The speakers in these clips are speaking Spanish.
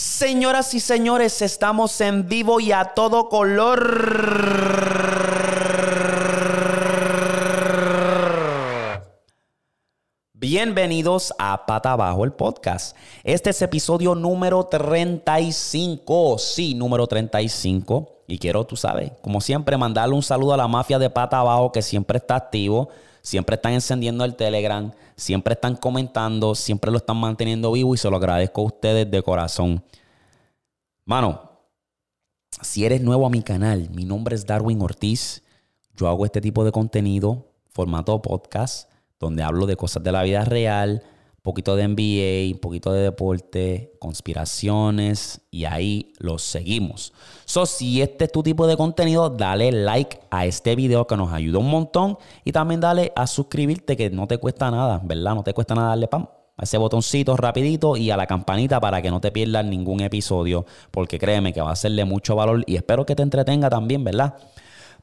Señoras y señores, estamos en vivo y a todo color. Bienvenidos a Pata Abajo el podcast. Este es episodio número 35. Sí, número 35. Y quiero, tú sabes, como siempre, mandarle un saludo a la mafia de Pata Abajo que siempre está activo, siempre están encendiendo el Telegram, siempre están comentando, siempre lo están manteniendo vivo y se lo agradezco a ustedes de corazón. Mano, si eres nuevo a mi canal, mi nombre es Darwin Ortiz. Yo hago este tipo de contenido, formato podcast, donde hablo de cosas de la vida real, poquito de NBA, un poquito de deporte, conspiraciones, y ahí los seguimos. So, si este es tu tipo de contenido, dale like a este video que nos ayuda un montón y también dale a suscribirte que no te cuesta nada, ¿verdad? No te cuesta nada darle pam a ese botoncito rapidito y a la campanita para que no te pierdas ningún episodio, porque créeme que va a ser de mucho valor y espero que te entretenga también, ¿verdad?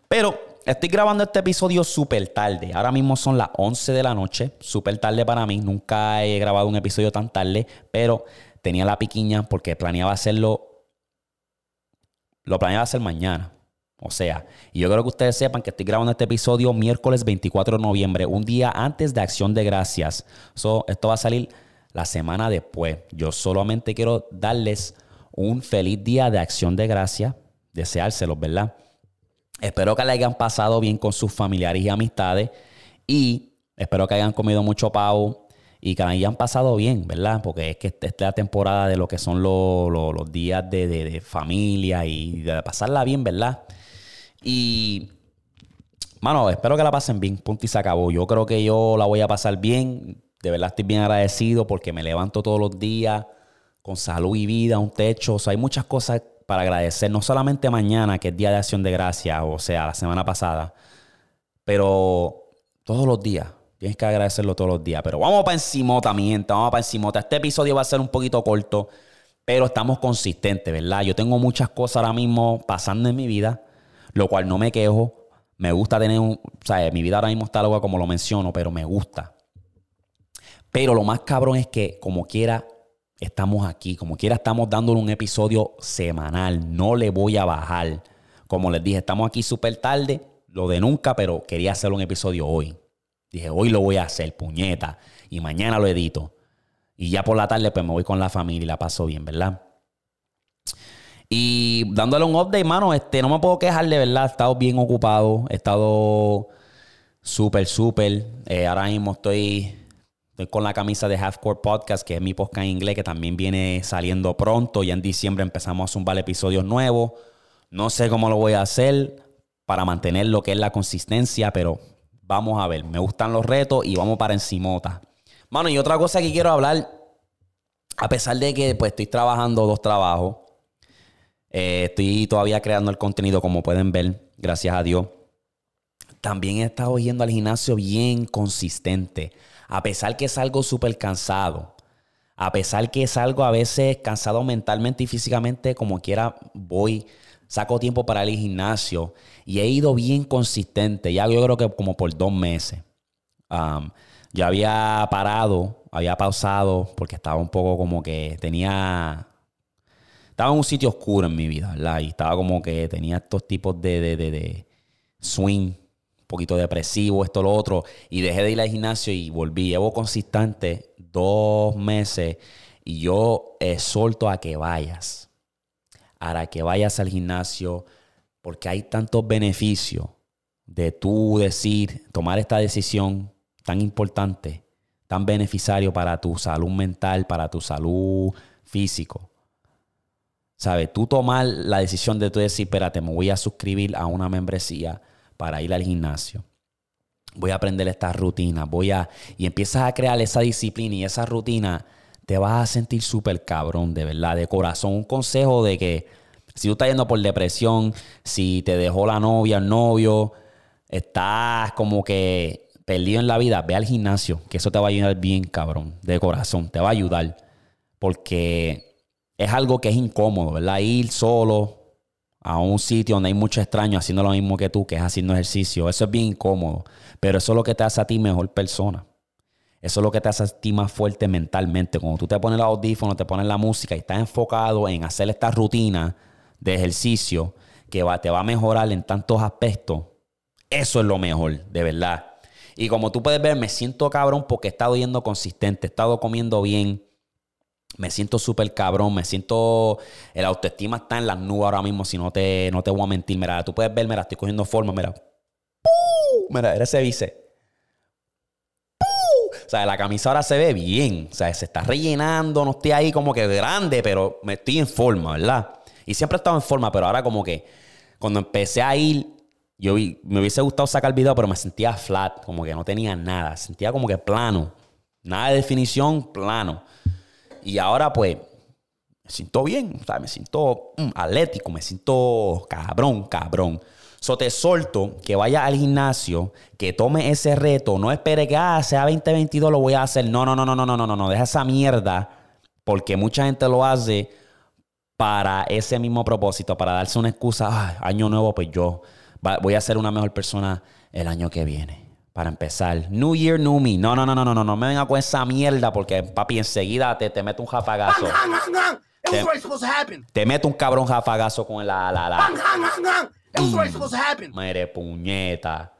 Pero estoy grabando este episodio súper tarde. Ahora mismo son las 11 de la noche, súper tarde para mí. Nunca he grabado un episodio tan tarde, pero tenía la piquiña porque planeaba hacerlo. Lo planeaba hacer mañana. O sea, y yo creo que ustedes sepan que estoy grabando este episodio miércoles 24 de noviembre, un día antes de Acción de Gracias. So, esto va a salir la semana después. Yo solamente quiero darles un feliz día de Acción de Gracias, deseárselos, ¿verdad? Espero que le hayan pasado bien con sus familiares y amistades y espero que hayan comido mucho pavo y que hayan pasado bien, ¿verdad? Porque es que esta es la temporada de lo que son los, los, los días de, de, de familia y de pasarla bien, ¿verdad? Y, mano, espero que la pasen bien. Punto y se acabó. Yo creo que yo la voy a pasar bien. De verdad estoy bien agradecido porque me levanto todos los días con salud y vida, un techo. O sea, hay muchas cosas para agradecer. No solamente mañana, que es Día de Acción de Gracia, o sea, la semana pasada, pero todos los días. Tienes que agradecerlo todos los días. Pero vamos para encimota, mi. Vamos para encimota. Este episodio va a ser un poquito corto, pero estamos consistentes, ¿verdad? Yo tengo muchas cosas ahora mismo pasando en mi vida lo cual no me quejo. Me gusta tener un. O sea, mi vida ahora mismo está loca como lo menciono, pero me gusta. Pero lo más cabrón es que, como quiera, estamos aquí. Como quiera, estamos dándole un episodio semanal. No le voy a bajar. Como les dije, estamos aquí súper tarde. Lo de nunca, pero quería hacer un episodio hoy. Dije, hoy lo voy a hacer, puñeta. Y mañana lo edito. Y ya por la tarde, pues me voy con la familia y la paso bien, ¿verdad? Y dándole un update, mano, este, no me puedo quejar de verdad. He estado bien ocupado. He estado súper, súper. Eh, ahora mismo estoy, estoy, con la camisa de Halfcore Podcast, que es mi podcast en inglés, que también viene saliendo pronto. Ya en diciembre empezamos a zumbar episodios nuevos. No sé cómo lo voy a hacer para mantener lo que es la consistencia, pero vamos a ver. Me gustan los retos y vamos para encimota. Mano, y otra cosa que quiero hablar, a pesar de que pues estoy trabajando dos trabajos, eh, estoy todavía creando el contenido, como pueden ver, gracias a Dios. También he estado yendo al gimnasio bien consistente, a pesar que es algo súper cansado. A pesar que es algo a veces cansado mentalmente y físicamente, como quiera, voy, saco tiempo para al gimnasio y he ido bien consistente. Ya yo creo que como por dos meses. Um, yo había parado, había pausado porque estaba un poco como que tenía estaba en un sitio oscuro en mi vida, ¿verdad? Y estaba como que tenía estos tipos de, de, de, de swing, poquito depresivo, esto, lo otro. Y dejé de ir al gimnasio y volví. Llevo consistente dos meses y yo exhorto a que vayas. A que vayas al gimnasio porque hay tantos beneficios de tú decir, tomar esta decisión tan importante, tan beneficiario para tu salud mental, para tu salud físico. ¿Sabes? Tú tomar la decisión de tú decir, espérate, me voy a suscribir a una membresía para ir al gimnasio. Voy a aprender esta rutina, voy a... Y empiezas a crear esa disciplina y esa rutina, te vas a sentir súper cabrón, de verdad, de corazón. Un consejo de que si tú estás yendo por depresión, si te dejó la novia, el novio, estás como que perdido en la vida, ve al gimnasio, que eso te va a ayudar bien, cabrón, de corazón, te va a ayudar. Porque es algo que es incómodo, ¿verdad? Ir solo a un sitio donde hay muchos extraños haciendo lo mismo que tú, que es haciendo ejercicio. Eso es bien incómodo. Pero eso es lo que te hace a ti mejor persona. Eso es lo que te hace a ti más fuerte mentalmente. Cuando tú te pones los audífonos, te pones la música y estás enfocado en hacer esta rutina de ejercicio que va, te va a mejorar en tantos aspectos, eso es lo mejor, de verdad. Y como tú puedes ver, me siento cabrón porque he estado yendo consistente, he estado comiendo bien, me siento súper cabrón, me siento. El autoestima está en las nubes ahora mismo, si no te, no te voy a mentir. Mira, tú puedes ver, mira, estoy cogiendo forma, mira. Mira, eres ese vice. O sea, la camisa ahora se ve bien. O sea, se está rellenando, no estoy ahí como que grande, pero me estoy en forma, ¿verdad? Y siempre he estado en forma, pero ahora como que cuando empecé a ir, yo me hubiese gustado sacar el video, pero me sentía flat, como que no tenía nada. Sentía como que plano. Nada de definición, plano. Y ahora pues me siento bien, o sea, me siento mm, atlético, me siento cabrón, cabrón. So te solto que vaya al gimnasio, que tome ese reto, no espere que ah, sea 2022 lo voy a hacer. No, no, no, no, no, no, no, no, deja esa mierda porque mucha gente lo hace para ese mismo propósito, para darse una excusa, año nuevo, pues yo voy a ser una mejor persona el año que viene. Para empezar, New Year, New Me. No, no, no, no, no, no, no me venga con esa mierda porque, papi, enseguida te, te meto un jafagazo. Te, te meto un cabrón jafagazo con la, la, la. Mere puñeta.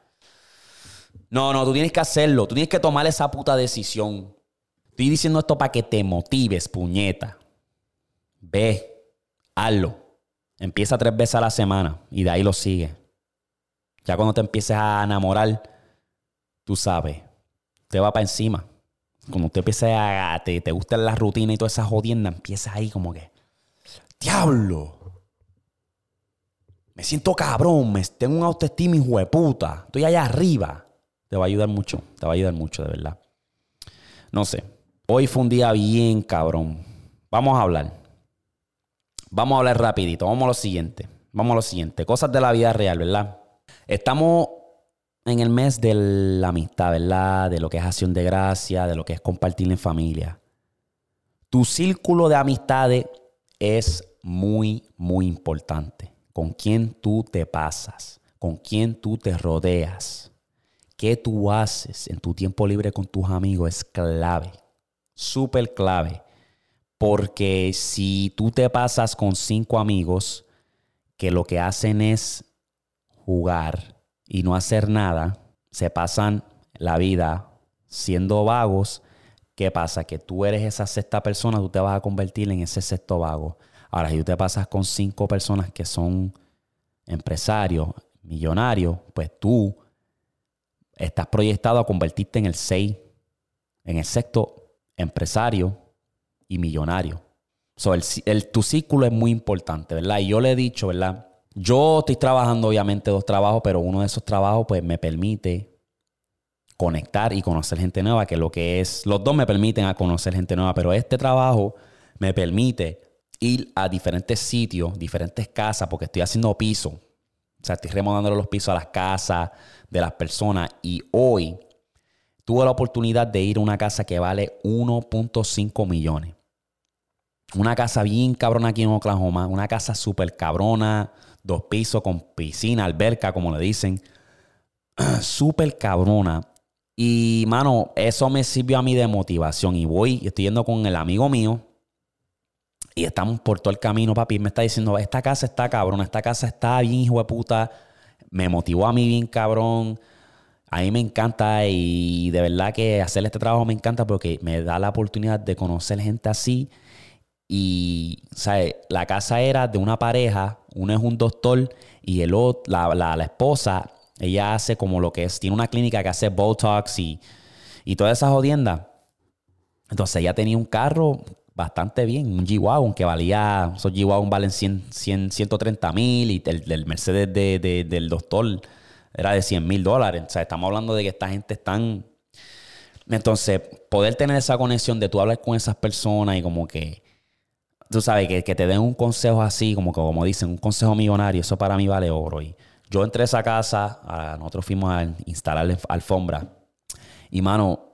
No, no, tú tienes que hacerlo. Tú tienes que tomar esa puta decisión. Estoy diciendo esto para que te motives, puñeta. Ve, hazlo. Empieza tres veces a la semana y de ahí lo sigue. Ya cuando te empieces a enamorar, tú sabes, te va para encima. Cuando te empieces a. Te, te gusta la rutina y toda esa jodienda, empiezas ahí como que. ¡Diablo! Me siento cabrón, me, tengo un autoestima hijo de puta. Estoy allá arriba. Te va a ayudar mucho, te va a ayudar mucho, de verdad. No sé. Hoy fue un día bien cabrón. Vamos a hablar. Vamos a hablar rapidito. Vamos a lo siguiente. Vamos a lo siguiente. Cosas de la vida real, ¿verdad? Estamos en el mes de la amistad, ¿verdad? De lo que es acción de gracia, de lo que es compartir en familia. Tu círculo de amistades es muy, muy importante. Con quién tú te pasas, con quién tú te rodeas, qué tú haces en tu tiempo libre con tus amigos es clave, súper clave. Porque si tú te pasas con cinco amigos que lo que hacen es jugar, y no hacer nada, se pasan la vida siendo vagos. ¿Qué pasa? Que tú eres esa sexta persona, tú te vas a convertir en ese sexto vago. Ahora, si tú te pasas con cinco personas que son empresarios, millonarios, pues tú estás proyectado a convertirte en el seis, en el sexto empresario y millonario. So, el, tu círculo es muy importante, ¿verdad? Y yo le he dicho, ¿verdad? Yo estoy trabajando obviamente dos trabajos, pero uno de esos trabajos pues me permite conectar y conocer gente nueva, que lo que es, los dos me permiten a conocer gente nueva, pero este trabajo me permite ir a diferentes sitios, diferentes casas, porque estoy haciendo piso. O sea, estoy remodelando los pisos a las casas de las personas y hoy tuve la oportunidad de ir a una casa que vale 1.5 millones. Una casa bien cabrona aquí en Oklahoma, una casa súper cabrona, dos pisos con piscina, alberca, como le dicen. Súper cabrona. Y, mano, eso me sirvió a mí de motivación. Y voy, estoy yendo con el amigo mío. Y estamos por todo el camino, papi. Me está diciendo, esta casa está cabrona, esta casa está bien, hijo de puta. Me motivó a mí bien cabrón. A mí me encanta y de verdad que hacer este trabajo me encanta porque me da la oportunidad de conocer gente así. Y, ¿sabes? La casa era de una pareja uno es un doctor y el otro, la, esposa, ella hace como lo que es, tiene una clínica que hace Botox y, y todas esas jodiendas. Entonces ella tenía un carro bastante bien, un G-Wagon que valía, esos G-Wagon valen 100, 130 mil y el, Mercedes del doctor era de 100 mil dólares. O sea, estamos hablando de que esta gente están... Entonces, poder tener esa conexión de tú hablar con esas personas y como que tú sabes, que, te den un consejo así, como, como dicen, un consejo millonario, eso para mí vale oro. Y yo entré a esa casa, nosotros fuimos a instalar alfombra. Y mano,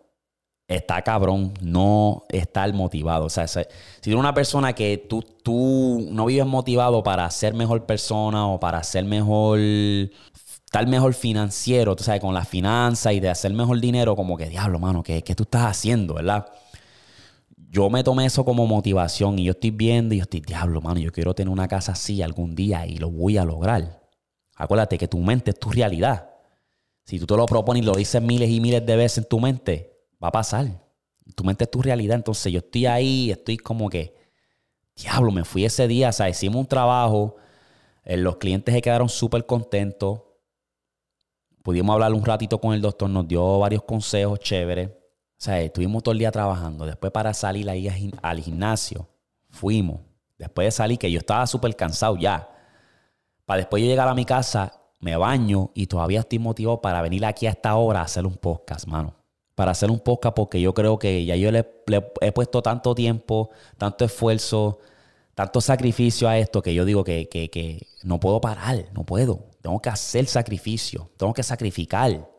está cabrón no estar motivado. O sea, si eres una persona que tú, tú no vives motivado para ser mejor persona o para ser mejor estar mejor financiero, tú sabes, con la finanza y de hacer mejor dinero, como que, diablo, mano, ¿qué, qué tú estás haciendo, verdad? Yo me tomé eso como motivación y yo estoy viendo y yo estoy, diablo, mano, yo quiero tener una casa así algún día y lo voy a lograr. Acuérdate que tu mente es tu realidad. Si tú te lo propones y lo dices miles y miles de veces en tu mente, va a pasar. Tu mente es tu realidad. Entonces yo estoy ahí, estoy como que, diablo, me fui ese día, o sea, hicimos un trabajo, eh, los clientes se quedaron súper contentos. Pudimos hablar un ratito con el doctor, nos dio varios consejos chéveres. O sea, estuvimos todo el día trabajando. Después para salir ahí al gimnasio, fuimos. Después de salir, que yo estaba súper cansado ya. Para después yo llegar a mi casa, me baño y todavía estoy motivado para venir aquí a esta hora a hacer un podcast, mano para hacer un podcast porque yo creo que ya yo le, he puesto tanto tiempo, tanto esfuerzo, tanto sacrificio a esto que yo digo que, que, no puedo parar, no puedo. Tengo que hacer sacrificio, tengo que sacrificar.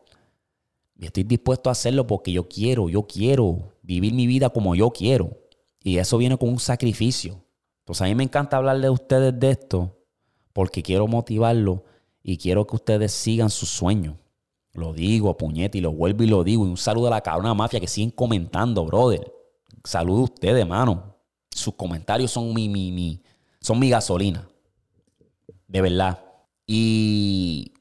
Y estoy dispuesto a hacerlo porque yo quiero, yo quiero vivir mi vida como yo quiero. Y eso viene con un sacrificio. Entonces a mí me encanta hablarle a ustedes de esto porque quiero motivarlo y quiero que ustedes sigan sus sueños. Lo digo, puñete, y lo vuelvo y lo digo. Y un saludo a la cabrona mafia que siguen comentando, brother. Saludo a ustedes, hermano. Sus comentarios son mi, mi, mi, son mi gasolina. De verdad. Y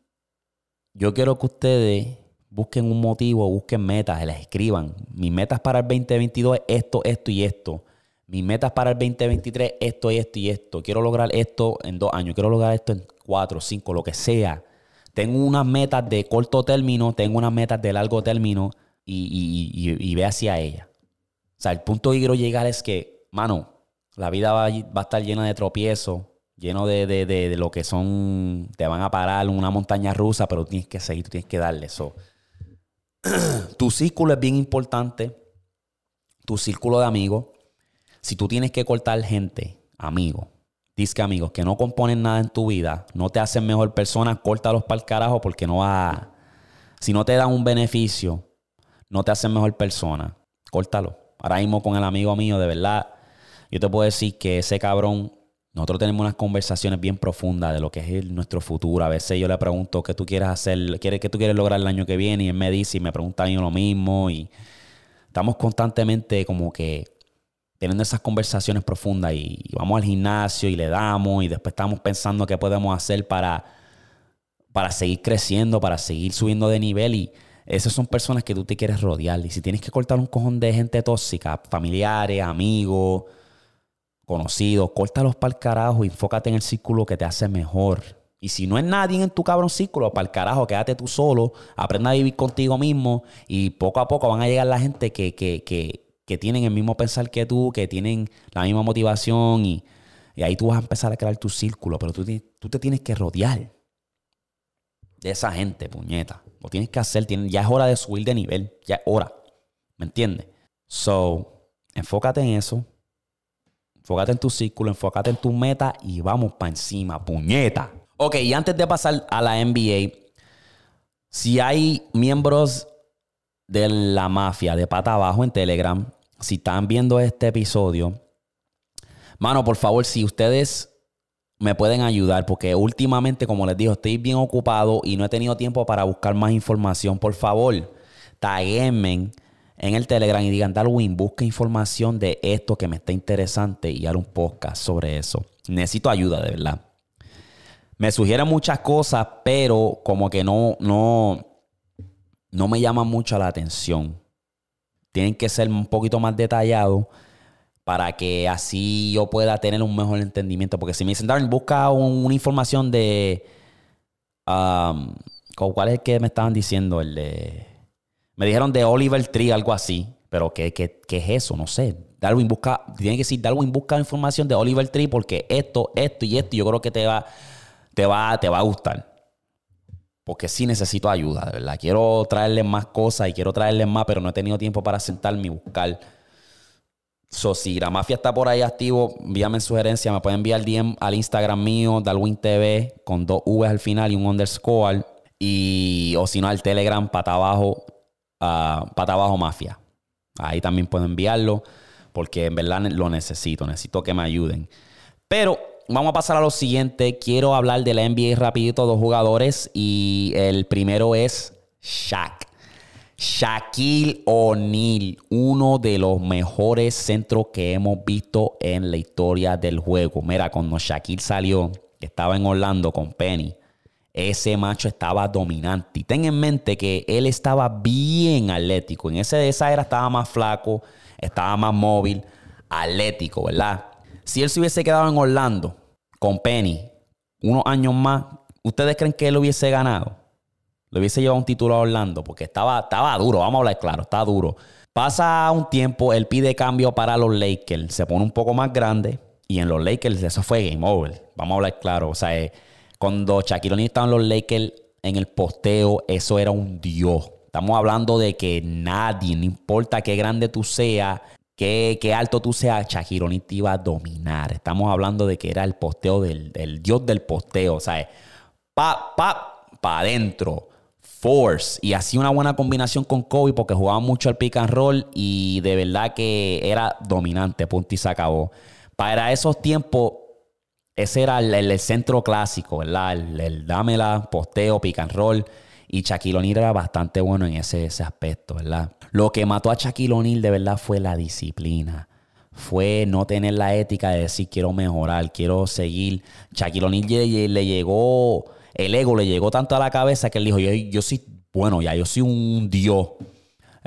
yo quiero que ustedes busquen un motivo, busquen metas, les escriban. Mis metas para el 2022 es esto, esto y esto. Mis metas para el 2023, esto, y esto y esto. Quiero lograr esto en dos años. Quiero lograr esto en cuatro, cinco, lo que sea. Tengo unas metas de corto término, tengo unas metas de largo término y, ve hacia ella. O sea, el punto que quiero llegar es que, mano, la vida va, a estar llena de tropiezos, lleno de, lo que son, te van a parar una montaña rusa, pero tienes que seguir, tienes que darle eso. tu círculo es bien importante, tu círculo de amigos. Si tú tienes que cortar gente, amigo, Dice amigos que no componen nada en tu vida, no te hacen mejor persona, córtalos para el carajo porque no va Si no te dan un beneficio, no te hacen mejor persona, córtalo. Ahora mismo con el amigo mío, de verdad, yo te puedo decir que ese cabrón, nosotros tenemos unas conversaciones bien profundas de lo que es nuestro futuro. A veces yo le pregunto qué tú quieres hacer, qué tú quieres lograr el año que viene y él me dice y me pregunta a mí lo mismo y estamos constantemente como que teniendo esas conversaciones profundas y, vamos al gimnasio y le damos y después estamos pensando qué podemos hacer para, para seguir creciendo, para seguir subiendo de nivel y esas son personas que tú te quieres rodear. Y si tienes que cortar un cojón de gente tóxica, familiares, amigos, conocidos, córtalos para el carajo y enfócate en el círculo que te hace mejor. Y si no es nadie en tu cabrón círculo, para el carajo, quédate tú solo, aprenda a vivir contigo mismo y poco a poco van a llegar la gente que, que, que, que tienen el mismo pensar que tú, que tienen la misma motivación y, ahí tú vas a empezar a crear tu círculo, pero tú, tú, te tienes que rodear de esa gente, puñeta. Lo tienes que hacer, ya es hora de subir de nivel, ya es hora, ¿me entiendes? So, enfócate en eso, enfócate en tu círculo, enfócate en tu meta y vamos para encima, puñeta. Ok, y antes de pasar a la NBA, si hay miembros de la mafia de pata abajo en Telegram, si están viendo este episodio, mano, por favor, si ustedes me pueden ayudar, porque últimamente, como les digo, estoy bien ocupado y no he tenido tiempo para buscar más información. Por favor, taguenme en el Telegram y digan, Darwin, busca información de esto que me está interesante y haga un podcast sobre eso. Necesito ayuda, de verdad. Me sugieren muchas cosas, pero como que no, no, no me llama mucho la atención. Tienen que ser un poquito más detallados para que así yo pueda tener un mejor entendimiento. Porque si me dicen, Darren, busca una información de... Um, ¿Cuál es el que me estaban diciendo? El de... Me dijeron de Oliver Tree, algo así. Pero ¿qué, qué, qué es eso? No sé. Darwin busca... Tiene que decir, Darwin busca información de Oliver Tree porque esto, esto y esto yo creo que te va, te va, te va a gustar porque sí necesito ayuda, de verdad. Quiero traerles más cosas y quiero traerles más, pero no he tenido tiempo para sentarme y buscar. So, si la mafia está por ahí activo, envíame sugerencia. Me pueden enviar DM al Instagram mío, Darwin TV, con dos V al final y un underscore. Y, o si no, al Telegram, pata abajo, pata abajo mafia. Ahí también puedo enviarlo, porque en verdad lo necesito. Necesito que me ayuden. Pero vamos a pasar a lo siguiente. Quiero hablar de la NBA rapidito, dos jugadores. Y el primero es Shaq. Shaquille O'Neal, uno de los mejores centros que hemos visto en la historia del juego. Mira, cuando Shaquille salió, estaba en Orlando con Penny, ese macho estaba dominante. Y ten en mente que él estaba bien atlético. En ese, esa era estaba más flaco, estaba más móvil, atlético, ¿verdad? Si él se hubiese quedado en Orlando con Penny unos años más, ¿ustedes creen que él hubiese ganado? Le hubiese llevado un título a Orlando porque estaba, estaba duro, vamos a hablar claro, está duro. Pasa un tiempo, él pide cambio para los Lakers, se pone un poco más grande y en los Lakers eso fue game over. Vamos a hablar claro, o sea, eh, cuando Shaquille O'Neal estaba en los Lakers en el posteo, eso era un dios. Estamos hablando de que nadie, no importa qué grande tú seas, qué, qué alto tú seas, Shaquille O'Neal te iba a dominar. Estamos hablando de que era el posteo del, dios del posteo, sea, pa, pa, pa adentro. Force y hacía una buena combinación con Kobe porque jugaba mucho al pick and roll y de verdad que era dominante, punto y se acabó. Para esos tiempos, ese era el, centro clásico, ¿verdad? El, dámela, posteo, pick and roll. Y Shaquille O'Neal era bastante bueno en ese, ese aspecto, ¿verdad? Lo que mató a Shaquille O'Neal de verdad fue la disciplina. Fue no tener la ética de decir quiero mejorar, quiero seguir. Shaquille O'Neal le llegó el ego le llegó tanto a la cabeza que él dijo, yo, yo soy, bueno, ya, yo soy un dios.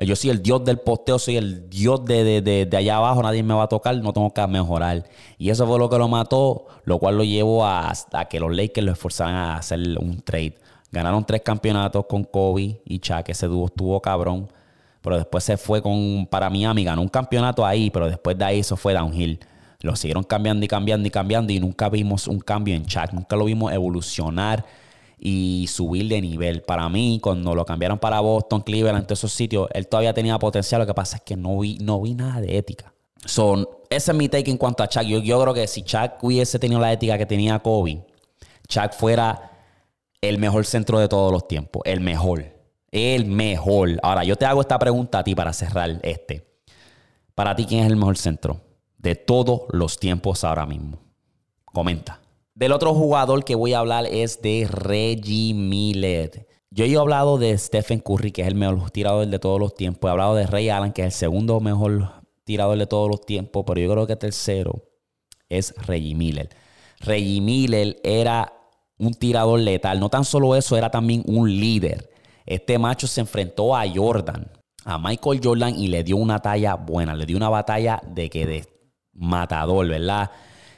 Yo soy el dios del posteo, soy el dios de, allá abajo, nadie me va a tocar, no tengo que mejorar. Y eso fue lo que lo mató, lo cual lo llevó a, que los Lakers lo esforzaran a hacer un trade. Ganaron tres campeonatos con Kobe y Chuck, ese dúo estuvo cabrón. Pero después se fue con, para Miami, ganó un campeonato ahí, pero después de ahí eso fue downhill. Lo siguieron cambiando y cambiando y cambiando y nunca vimos un cambio en Chuck, nunca lo vimos evolucionar y subir de nivel. Para mí, cuando lo cambiaron para Boston, Cleveland, todos esos sitios, él todavía tenía potencial. Lo que pasa es que no vi, no vi nada de ética. Son, ese es mi take en cuanto a Chuck. Yo, yo creo que si Chuck hubiese tenido la ética que tenía Kobe, Chuck fuera el mejor centro de todos los tiempos. El mejor. El mejor. Ahora, yo te hago esta pregunta a ti para cerrar este. Para ti, ¿quién es el mejor centro? de todos los tiempos ahora mismo. Comenta. Del otro jugador que voy a hablar es de Reggie Miller. Yo he hablado de Stephen Curry, que es el mejor tirador de todos los tiempos. He hablado de Ray Allen, que es el segundo mejor tirador de todos los tiempos. Pero yo creo que tercero es Reggie Miller. Reggie Miller era un tirador letal. No tan solo eso, era también un líder. Este macho se enfrentó a Jordan, a Michael Jordan, y le dio una talla buena. Le dio una batalla de que de matador, ¿verdad?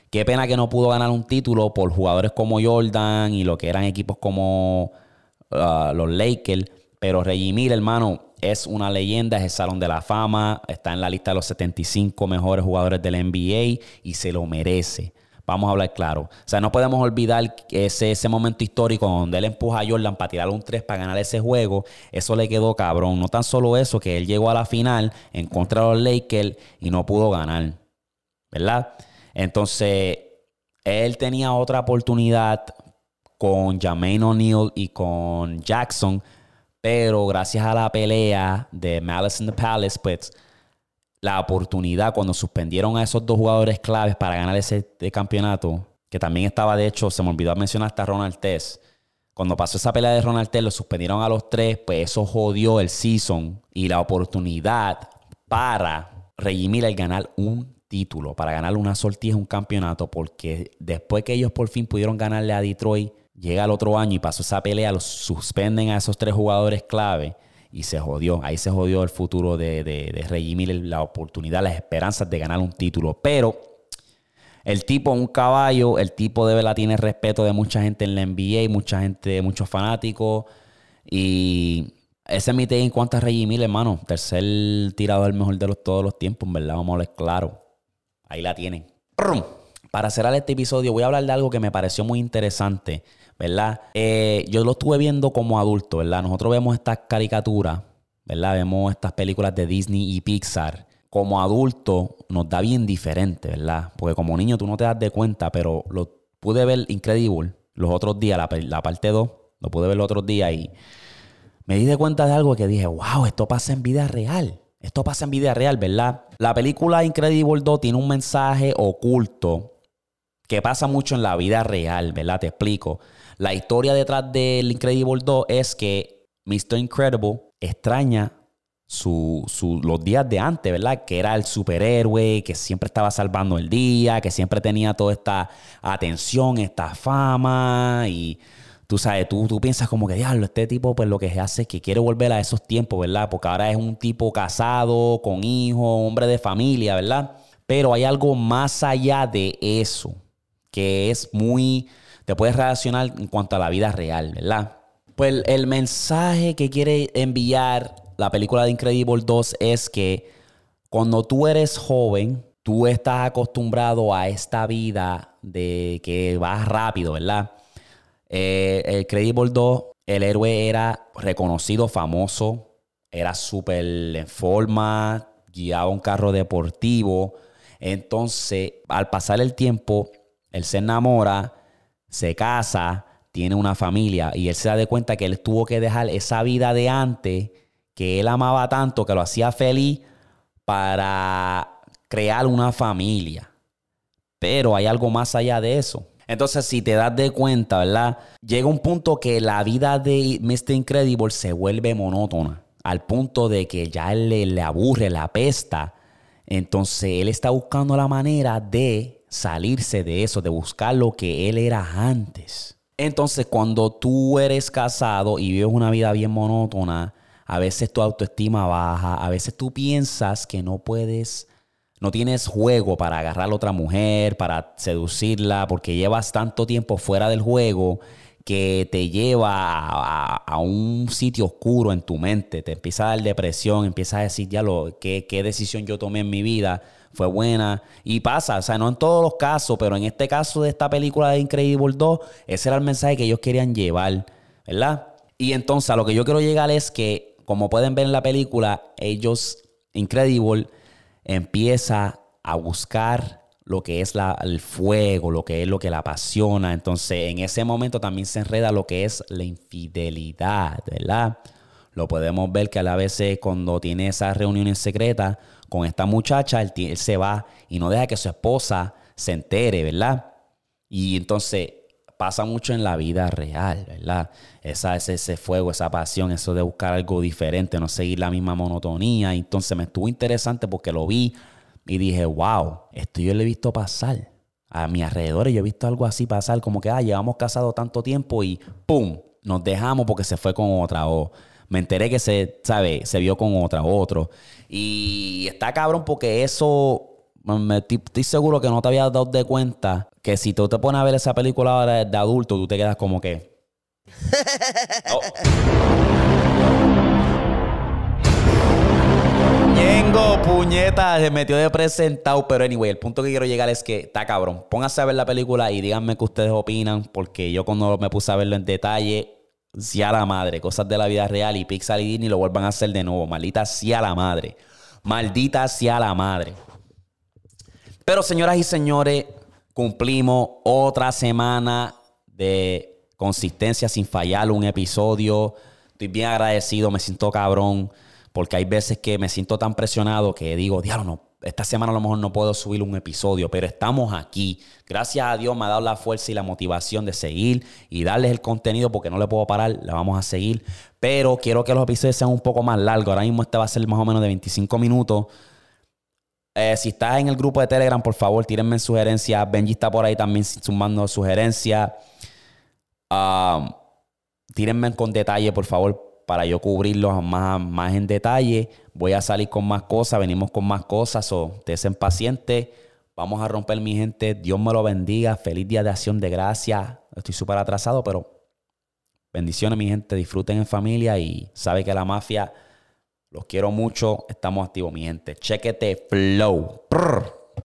Qué pena que no pudo ganar un título por jugadores como Jordan y lo que eran equipos como uh, los Lakers. Pero Reggie Miller, hermano, es una leyenda, es el Salón de la Fama, está en la lista de los 75 mejores jugadores del NBA y se lo merece. Vamos a hablar claro. O sea, no podemos olvidar ese, ese momento histórico donde él empuja a Jordan para tirar un 3 para ganar ese juego. Eso le quedó cabrón. No tan solo eso, que él llegó a la final en contra de los Lakers y no pudo ganar. ¿verdad? Entonces, él tenía otra oportunidad con Jermaine O'Neal y con Jackson, pero gracias a la pelea de Malice in the Palace, pues la oportunidad cuando suspendieron a esos dos jugadores claves para ganar ese campeonato, que también estaba de hecho, se me olvidó mencionar hasta Ronald Tess. Cuando pasó esa pelea de Ronald Tess, lo suspendieron a los tres, pues eso jodió el season y la oportunidad para Reggie Miller ganar un título, para ganar una sortija, un campeonato, porque después que ellos por fin pudieron ganarle a Detroit, llega el otro año y pasó esa pelea, los suspenden a esos tres jugadores clave y se jodió. Ahí se jodió el futuro de, de, de Reggie Miller, la oportunidad, las esperanzas de ganar un título. Pero el tipo un caballo, el tipo de verdad tiene respeto de mucha gente en la NBA, mucha gente, muchos fanáticos. Y ese es mi en cuanto a Reggie Miller, hermano. Tercer tirador mejor de los, todos los tiempos, en verdad, vamos a hablar claro. Ahí la tienen. Para cerrar este episodio voy a hablar de algo que me pareció muy interesante, ¿verdad? Eh, yo lo estuve viendo como adulto, ¿verdad? Nosotros vemos estas caricaturas, ¿verdad? Vemos estas películas de Disney y Pixar. Como adulto nos da bien diferente, ¿verdad? Porque como niño tú no te das de cuenta, pero lo pude ver Incredible los otros días, la, parte 2, lo pude ver los otros días y me di de cuenta de algo que dije, wow, esto pasa en vida real. Esto pasa en vida real, ¿verdad? La película Incredible 2 tiene un mensaje oculto que pasa mucho en la vida real, ¿verdad? Te explico. La historia detrás del Incredible 2 es que Mr. Incredible extraña su, los días de antes, ¿verdad? Que era el superhéroe, que siempre estaba salvando el día, que siempre tenía toda esta atención, esta fama y tú sabes, tú, tú piensas como que, diablo, este tipo pues lo que hace es que quiere volver a esos tiempos, ¿verdad? Porque ahora es un tipo casado, con hijos, hombre de familia, ¿verdad? Pero hay algo más allá de eso, que es muy, te puedes relacionar en cuanto a la vida real, ¿verdad? Pues el mensaje que quiere enviar la película de Incredible 2 es que cuando tú eres joven, tú estás acostumbrado a esta vida de que vas rápido, ¿verdad? Eh, el Incredible 2, el héroe era reconocido, famoso, era súper en forma, guiaba un carro deportivo. Entonces, al pasar el tiempo, él se enamora, se casa, tiene una familia y él se da de cuenta que él tuvo que dejar esa vida de antes que él amaba tanto, que lo hacía feliz para crear una familia. Pero hay algo más allá de eso. Entonces, si te das de cuenta, ¿verdad? Llega un punto que la vida de Mr. Incredible se vuelve monótona, al punto de que ya le, le aburre, la pesta. Entonces, él está buscando la manera de salirse de eso, de buscar lo que él era antes. Entonces, cuando tú eres casado y vives una vida bien monótona, a veces tu autoestima baja, a veces tú piensas que no puedes, no tienes juego para agarrar a otra mujer, para seducirla, porque llevas tanto tiempo fuera del juego que te lleva a, un sitio oscuro en tu mente, te empieza a dar depresión, empiezas a decir, ya lo, ¿qué, qué decisión yo tomé en mi vida fue buena. Y pasa, o sea, no en todos los casos, pero en este caso de esta película de Incredible 2, ese era el mensaje que ellos querían llevar, ¿verdad? Y entonces a lo que yo quiero llegar es que como pueden ver en la película, ellos, Incredible, empieza a buscar lo que es el fuego, lo que es lo que la apasiona. Entonces, en ese momento también se enreda lo que es la infidelidad, ¿verdad? Lo podemos ver que a la vez cuando tiene esas reuniones secretas con esta muchacha, él, él se va y no deja que su esposa se entere, ¿verdad? Y entonces pasa mucho en la vida real, ¿verdad? Esa, ese, ese fuego, esa pasión, eso de buscar algo diferente, no seguir la misma monotonía. Entonces me estuvo interesante porque lo vi y dije, wow, esto yo lo he visto pasar. A mi alrededor yo he visto algo así pasar, como que, ah, llevamos casados tanto tiempo y ¡pum! Nos dejamos porque se fue con otra o me enteré que se, ¿sabe? Se vio con otra, otro. Y está cabrón porque eso estoy seguro que no te habías dado de cuenta que si tú te pones a ver esa película ahora de adulto, tú te quedas como que. oh. puñeta, se metió de presentado. Pero anyway, el punto que quiero llegar es que está cabrón. Pónganse a ver la película y díganme qué ustedes opinan. Porque yo cuando me puse a verlo en detalle, sí a la madre. Cosas de la vida real y Pixar y Disney lo vuelvan a hacer de nuevo. Maldita sí a la madre. Maldita sí a la madre. Pero señoras y señores, cumplimos otra semana de consistencia sin fallar un episodio. Estoy bien agradecido, me siento cabrón, porque hay veces que me siento tan presionado que digo, diablo, no, esta semana a lo mejor no puedo subir un episodio, pero estamos aquí. Gracias a Dios me ha dado la fuerza y la motivación de seguir y darles el contenido porque no le puedo parar, la vamos a seguir. Pero quiero que los episodios sean un poco más largos. Ahora mismo este va a ser más o menos de 25 minutos. Eh, si estás en el grupo de Telegram, por favor, tírenme sugerencias. Benji está por ahí también sumando sugerencias. Tírenme con detalle, por favor, para yo cubrirlos más, más en detalle. Voy a salir con más cosas, venimos con más cosas. O te paciente. pacientes. Vamos a romper, mi gente. Dios me lo bendiga. Feliz día de acción de gracia. Estoy súper atrasado, pero bendiciones, mi gente. Disfruten en familia y sabe que la mafia los quiero mucho. Estamos activos, mi gente. Chequete flow.